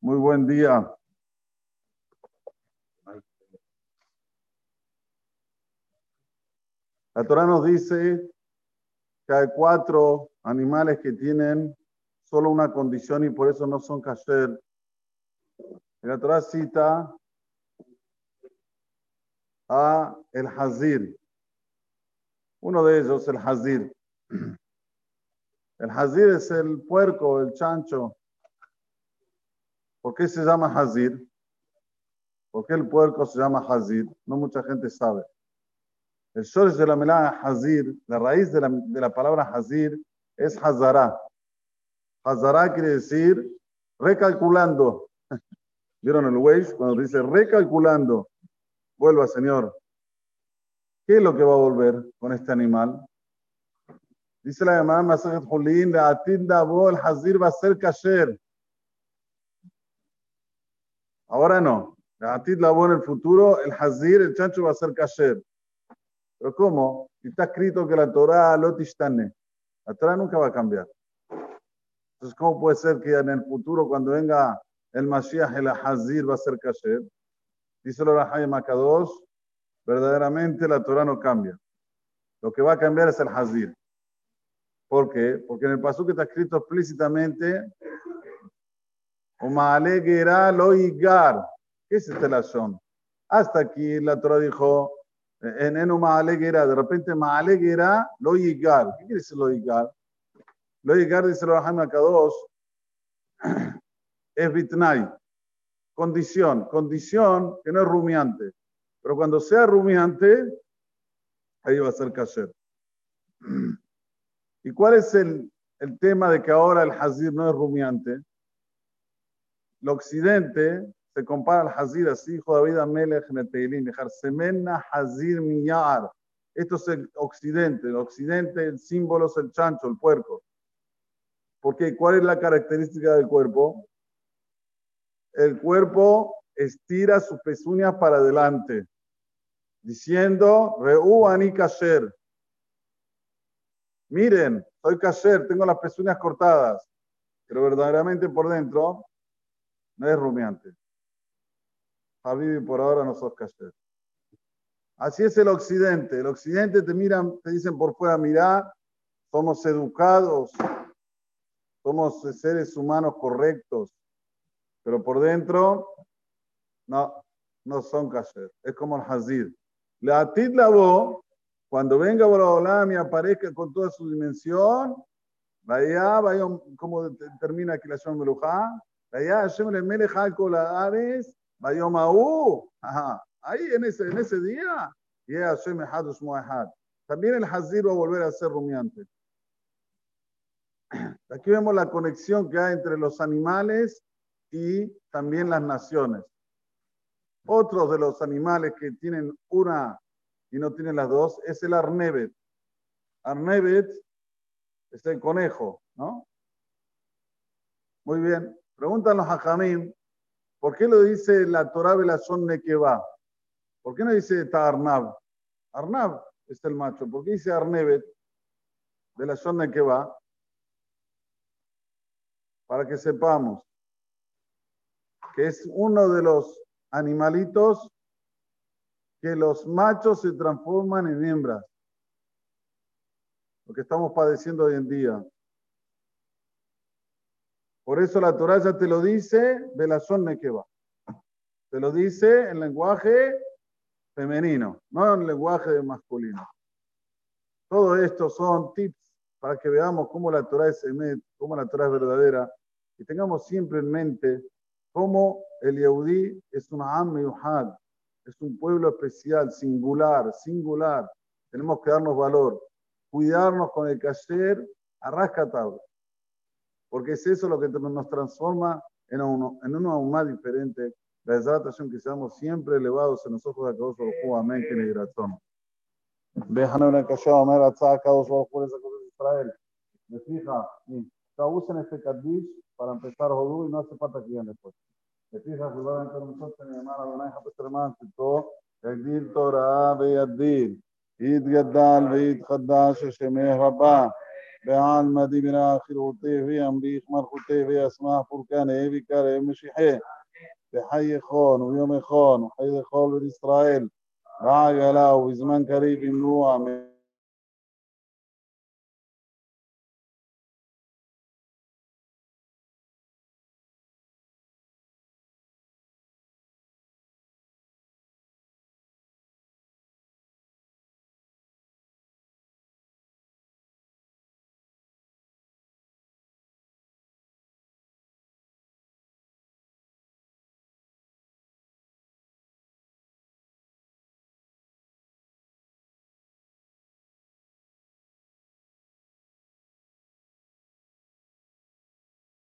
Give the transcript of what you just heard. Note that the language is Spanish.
Muy buen día. La Torah nos dice que hay cuatro animales que tienen solo una condición y por eso no son kasher. La Torah cita a el hazir. Uno de ellos, el hazir. El hazir es el puerco, el chancho. ¿Por qué se llama hazir? ¿Por qué el puerco se llama hazir? No mucha gente sabe. El shorish de la melada hazir, la raíz de la, de la palabra hazir es hazara. Hazara quiere decir recalculando. ¿Vieron el Waze? Cuando dice recalculando, vuelva, Señor. ¿Qué es lo que va a volver con este animal? Dice la llamada Masajet Julín, la atinda el hazir va a ser kasher. Ahora no. La atid la en el futuro, el hazir, el chancho va a ser kasher. Pero ¿cómo? Está escrito que la Torah lo tishtane. La Torah nunca va a cambiar. Entonces, ¿cómo puede ser que en el futuro, cuando venga el Mashiach, el Hazir va a ser kasher? Dice el Rahayim Makadosh, verdaderamente la Torah no cambia. Lo que va a cambiar es el Hazir. ¿Por qué? Porque en el que está escrito explícitamente, lo igar. ¿Qué es este lazón? Hasta aquí la Torah dijo, en Enu Maaleguera, de repente Maaleguera, lo igar. ¿Qué quiere decir lo igar? Lo igar, dice el Raham Akados, es bitnai, condición, condición que no es rumiante. Pero cuando sea rumiante, ahí va a ser kasher. ¿Y cuál es el, el tema de que ahora el hazir no es rumiante? El occidente se compara al hazir así, hijo David Amelech en el Teilín, dejar semena hazir miyar. Esto es el occidente. El occidente, el símbolo es el chancho, el puerco. Porque ¿cuál es la característica del cuerpo? El cuerpo estira sus pezuñas para adelante, diciendo, Reú ani kasher. Miren, soy kasher, tengo las pezuñas cortadas, pero verdaderamente por dentro no es rumiante. Habibi, por ahora no sos kasher. Así es el occidente. El occidente te miran, te dicen por fuera, mirá, somos educados, somos seres humanos correctos, pero por dentro no, no son kasher. Es como el hazid. La atit la cuando venga Boraholam y aparezca con toda su dimensión, vaya, vaya, como termina aquí la Shon Melujá, Hashem le ahí en ese, en ese día. También el Hazir va a volver a ser rumiante. Aquí vemos la conexión que hay entre los animales y también las naciones. Otros de los animales que tienen una y no tienen las dos es el arnevet. Arnevet es el conejo, ¿no? Muy bien. Preguntan los hajamim, ¿por qué lo dice la Torah Belazón va? ¿Por qué no dice Arnab? Arnab es el macho. ¿Por qué dice Arnevet de la va? Para que sepamos que es uno de los animalitos que los machos se transforman en hembras. Lo que estamos padeciendo hoy en día. Por eso la Torah ya te lo dice de la zona que va. Te lo dice en lenguaje femenino, no en lenguaje masculino. Todo esto son tips para que veamos cómo la Torah es cómo la Torah es verdadera y tengamos siempre en mente cómo el Yehudi es una Am Yuhad, es un pueblo especial, singular, singular. Tenemos que darnos valor, cuidarnos con el cayer a rascatabla Porque es eso lo que nos transforma en uno, en uno aún más diferente. La exaltación que seamos siempre elevados en los ojos de Akadosh Baruj amén, que le razón. Déjame una callada, me raza Akadosh Baruj por esa cosa de Israel. Me fija, usen este Kaddish para empezar Hodú y no hace falta que digan después. לפי חשובה יותר שנאמר אדוני חפש למען צדקו, יגדיל תורה וידביל, יתגדל ויתחדש השמי רבה, بيان مدی بنا آخر ہوتے ہوئے امریخ مرخوتے ہوئے اسماء فرقان اے بھی کر اے بحي خون ويوم خون وحي خول بالإسرائيل راجلا وزمن قريب النوع من